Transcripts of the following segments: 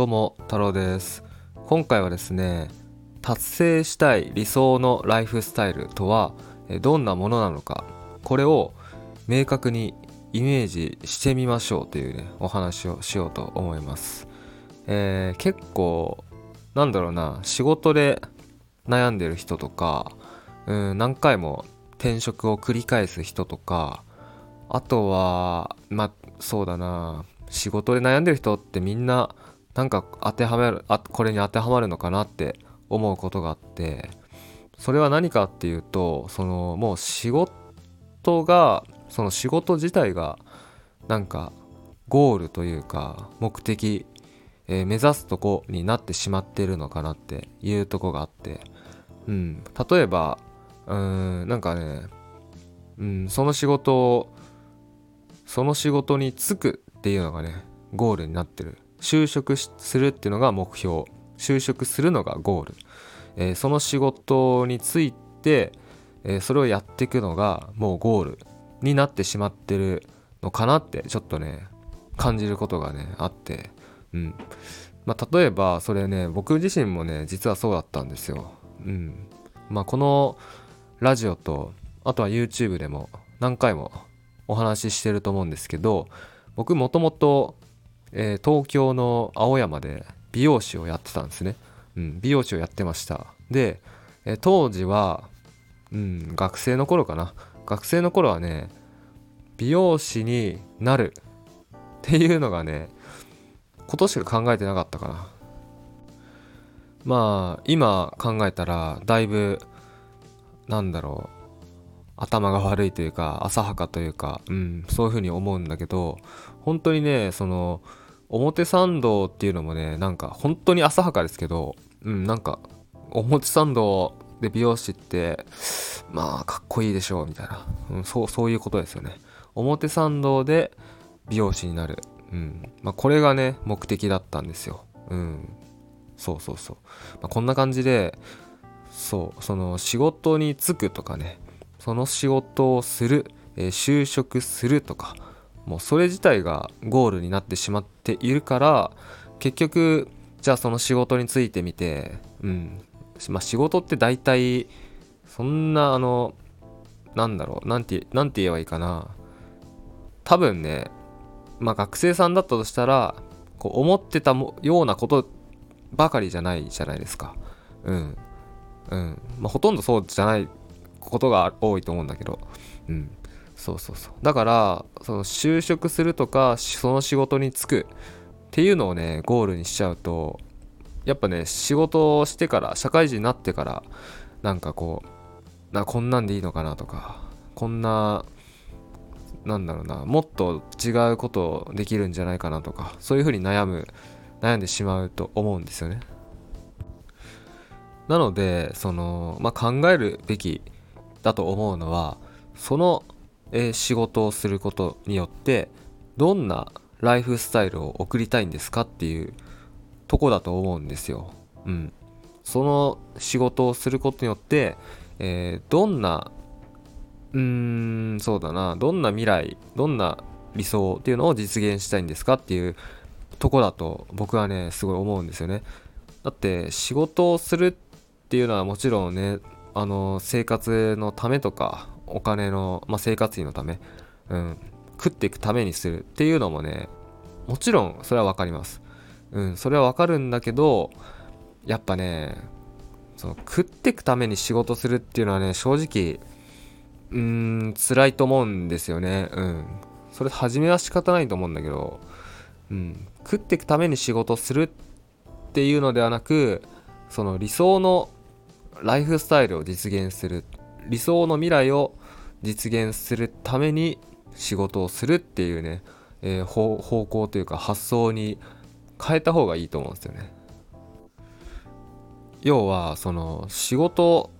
どうも太郎です。今回はですね達成したい理想のライフスタイルとはどんなものなのかこれを明確にイメージしてみましょうというねお話をしようと思います、えー、結構なんだろうな仕事で悩んでる人とかうん何回も転職を繰り返す人とかあとはまあそうだな仕事で悩んでる人ってみんななんか当てはめるあこれに当てはまるのかなって思うことがあってそれは何かっていうとそのもう仕事がその仕事自体がなんかゴールというか目的、えー、目指すとこになってしまってるのかなっていうとこがあってうん。例えばうーんなんかねうんその仕事をその仕事に就くっていうのがねゴールになってる。就職するっていうのが目標。就職するのがゴール、えー、その仕事について、えー、それをやっていくのがもうゴールになってしまってるのかなってちょっとね感じることがねあって。うん。まあ例えばそれね僕自身もね実はそうだったんですよ。うん。まあこのラジオとあとは YouTube でも何回もお話ししてると思うんですけど僕もともとえ東京の青山で美容師をやってたんですね、うん、美容師をやってました。で、え当時は、うん、学生の頃かな。学生の頃はね美容師になるっていうのがね今年しか考えてなかったかな。まあ今考えたらだいぶなんだろう。頭が悪いというか浅はかというか、うん、そういうふうに思うんだけど本当にねその表参道っていうのもねなんか本当に浅はかですけどうんなんか表参道で美容師ってまあかっこいいでしょうみたいな、うん、そうそういうことですよね。表参道で美容師になる、うん。まあ、これがね目的だったんですよ。うん。そうそうそう、まあ、こんな感じでそうその仕事に就くとかねその仕事をする、えー、就職するとかもうそれ自体がゴールになってしまっているから結局じゃあその仕事についてみてうんまあ仕事って大体そんなあのなんだろうなんてなんて言えばいいかな。多分ねまあ学生さんだったとしたらこう思ってたようなことばかりじゃないじゃないですか。うんうん。まあほとんどそうじゃないことが多いと思うんだけど。うん。そうそうそう。だからその就職するとかその仕事に就くっていうのをねゴールにしちゃうとやっぱね仕事をしてから社会人になってからなんかこうなこんなんでいいのかなとかこんななんだろうなもっと違うことできるんじゃないかなとかそういうふうに悩む悩んでしまうと思うんですよね。なのでその、まあ、考えるべきだと思うのはその、え、仕事をすることによってどんなライフスタイルを送りたいんですか？っていうとこだと思うんですよ。うん。その仕事をすることによって、えー、どんなうーんそうだなどんな未来どんな理想っていうのを実現したいんですか？っていうとこだと僕はねすごい思うんですよねだって仕事をするっていうのはもちろんねあの生活のためとかお金の、まあ、生活費のため、うん、食っていくためにするっていうのもねもちろんそれは分かります。うんそれは分かるんだけどやっぱねその食っていくために仕事するっていうのはね正直うーん辛いと思うんですよね。うん。それ初めは仕方ないと思うんだけどうん食っていくために仕事するっていうのではなくその理想のライフスタイルを実現する理想の未来を実現するために仕事をするっていうね、えー、方向というか発想に変えた方がいいと思うんですよね。要はその仕事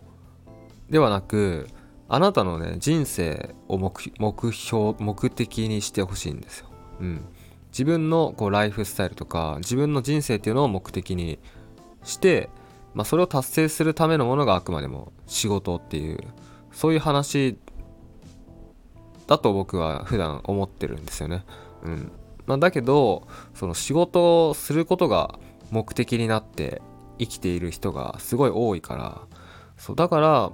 ではなくあなたのね人生を目標目的にしてほしいんですよ。うん、自分のこうライフスタイルとか自分の人生っていうのを目的にしてまあ、それを達成するためのものがあくまでも仕事っていうそういう話だと僕は普段思ってるんですよね。うんまあ、だけどその仕事をすることが目的になって生きている人がすごい多いからそうだから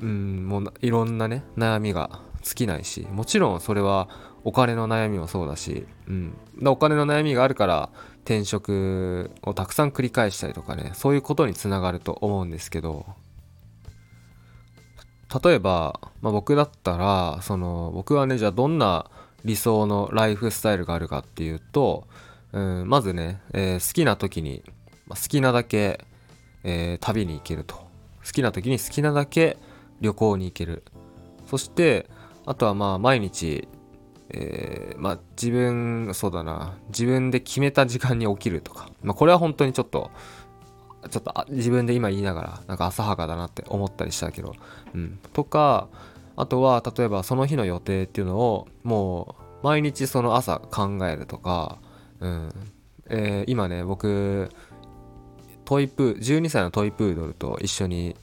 うんもういろんなね悩みが尽きないしもちろんそれはお金の悩みもそうだし、うん、お金の悩みがあるから転職をたくさん繰り返したりとかねそういうことにつながると思うんですけど例えば、まあ、僕だったらその僕はねじゃあどんな理想のライフスタイルがあるかっていうと、うん、まずね、えー、好きな時に、ま、好きなだけ、えー、旅に行けると。好きな時に好きなだけ旅行に行ける。そしてあとはまあ毎日、えー、まあ自分そうだな。自分で決めた時間に起きるとか、まあ、これは本当にちょっとちょっと自分で今言いながらなんか浅はかだなって思ったりしたけど、うん、とかあとは例えばその日の予定っていうのをもう毎日その朝考えるとか、うん。えー、今ね僕トイプー12歳のトイプードルと一緒に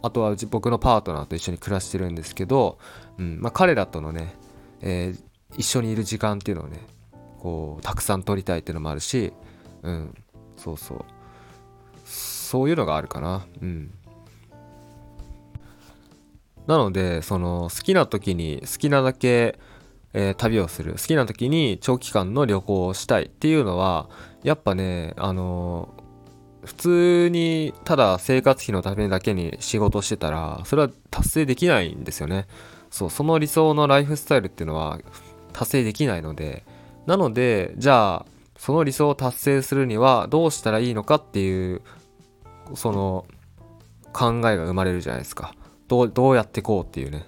あとは僕のパートナーと一緒に暮らしてるんですけど、うん。まあ、彼らとのね、えー、一緒にいる時間っていうのをねこうたくさん取りたいっていうのもあるし、うん、そうそう。そういうのがあるかな。うん。なのでその好きな時に好きなだけ、えー、旅をする。好きな時に長期間の旅行をしたいっていうのはやっぱねあの普通にただ生活費のためだけに仕事してたらそれは達成できないんですよね。そうその理想のライフスタイルっていうのは達成できないのでなのでじゃあその理想を達成するにはどうしたらいいのかっていうその考えが生まれるじゃないですか。どうどうやってこうっていうね。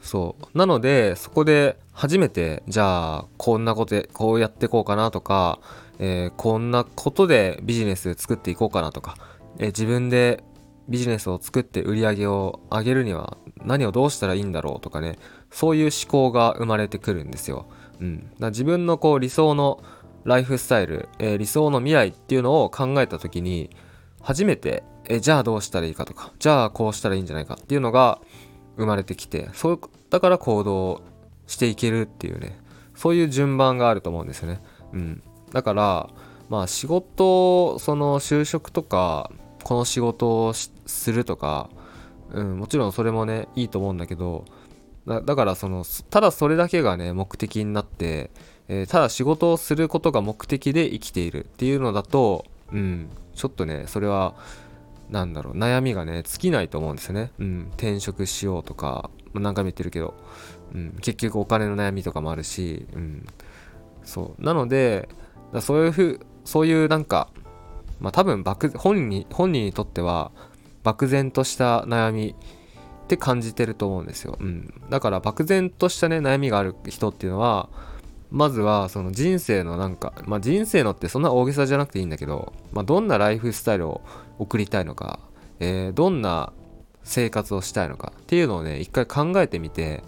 そう。なのでそこで初めてじゃあこんなことでこうやってこうかなとかえー、こんなことでビジネス作っていこうかなとか、えー、自分でビジネスを作って売り上げを上げるには何をどうしたらいいんだろうとかねそういう思考が生まれてくるんですよ。うん、だ自分のこう理想のライフスタイル、えー、理想の未来っていうのを考えた時に初めて、えじゃあどうしたらいいかとかじゃあこうしたらいいんじゃないかっていうのが生まれてきてそうだから行動していけるっていうねそういう順番があると思うんですよね。うん、だからまあ仕事その就職とかこの仕事をするとか、うん、もちろんそれもねいいと思うんだけどだからそのただそれだけがね目的になって、えー、ただ仕事をすることが目的で生きているっていうのだとうんちょっとねそれはなんだろう悩みがね尽きないと思うんですよね、うん、転職しようとか、何回も言ってるけど、うん、結局お金の悩みとかもあるし、うん、そう。なのでそういうふうそういうなんかまあ多分本人本人にとっては漠然とした悩みって感じてると思うんですよ、うん、だから漠然としたね悩みがある人っていうのはまずはその人生のなんか、まあ、人生のってそんな大げさじゃなくていいんだけど、まあ、どんなライフスタイルを送りたいのか、えー、どんな生活をしたいのかっていうのをね一回考えてみて、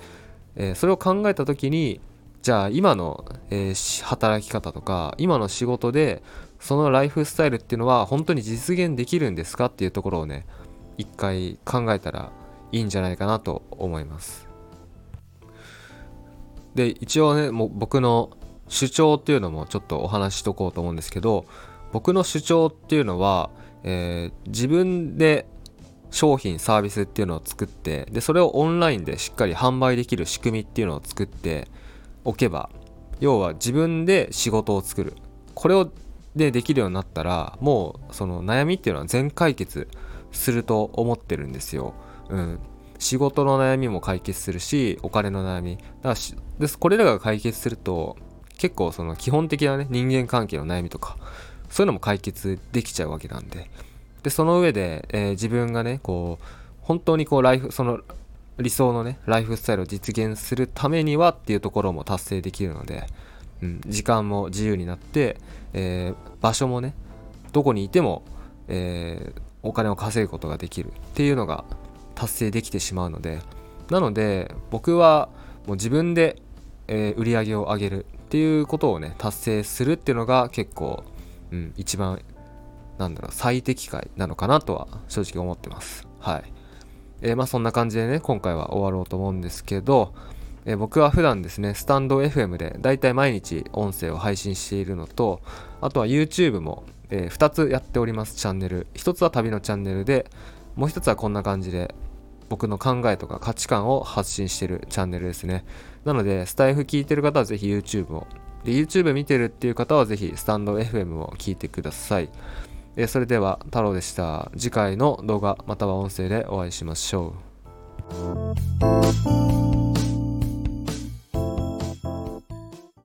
えー、それを考えた時にじゃあ今の、えー、働き方とか今の仕事でそのライフスタイルっていうのは本当に実現できるんですかっていうところをね一回考えたらいいんじゃないかなと思います。で一応ねもう僕の主張っていうのもちょっとお話ししとこうと思うんですけど僕の主張っていうのは、えー、自分で商品サービスっていうのを作ってでそれをオンラインでしっかり販売できる仕組みっていうのを作っておけば要は自分で仕事を作る。これをでできるようになったらもうその悩みっていうのは全解決すると思ってるんですよ。うん、仕事の悩みも解決するしお金の悩み。だからでこれらが解決すると結構その基本的なね人間関係の悩みとかそういうのも解決できちゃうわけなんで。でその上で、えー、自分がねこう本当にこうライフその理想のねライフスタイルを実現するためにはっていうところも達成できるので、うん、時間も自由になって、えー、場所もねどこにいても、えー、お金を稼ぐことができるっていうのが達成できてしまうのでなので僕はもう自分で、え、売り上げを上げるっていうことをね達成するっていうのが結構、うん、一番なんだろう最適解なのかなとは正直思ってます。はい。えー、まあそんな感じでね、今回は終わろうと思うんですけど、え僕は普段ですねスタンド FM でだいたい毎日音声を配信しているのとあとは YouTube も、え2つやっておりますチャンネル。1つは旅のチャンネルでもう1つはこんな感じで僕の考えとか価値観を発信してるチャンネルですね。なのでスタイフ聞いてる方はぜひ YouTube を。で YouTube 見てるっていう方はぜひスタンド FM を聞いてください。えそれでは太郎でした。次回の動画または音声でお会いしましょう。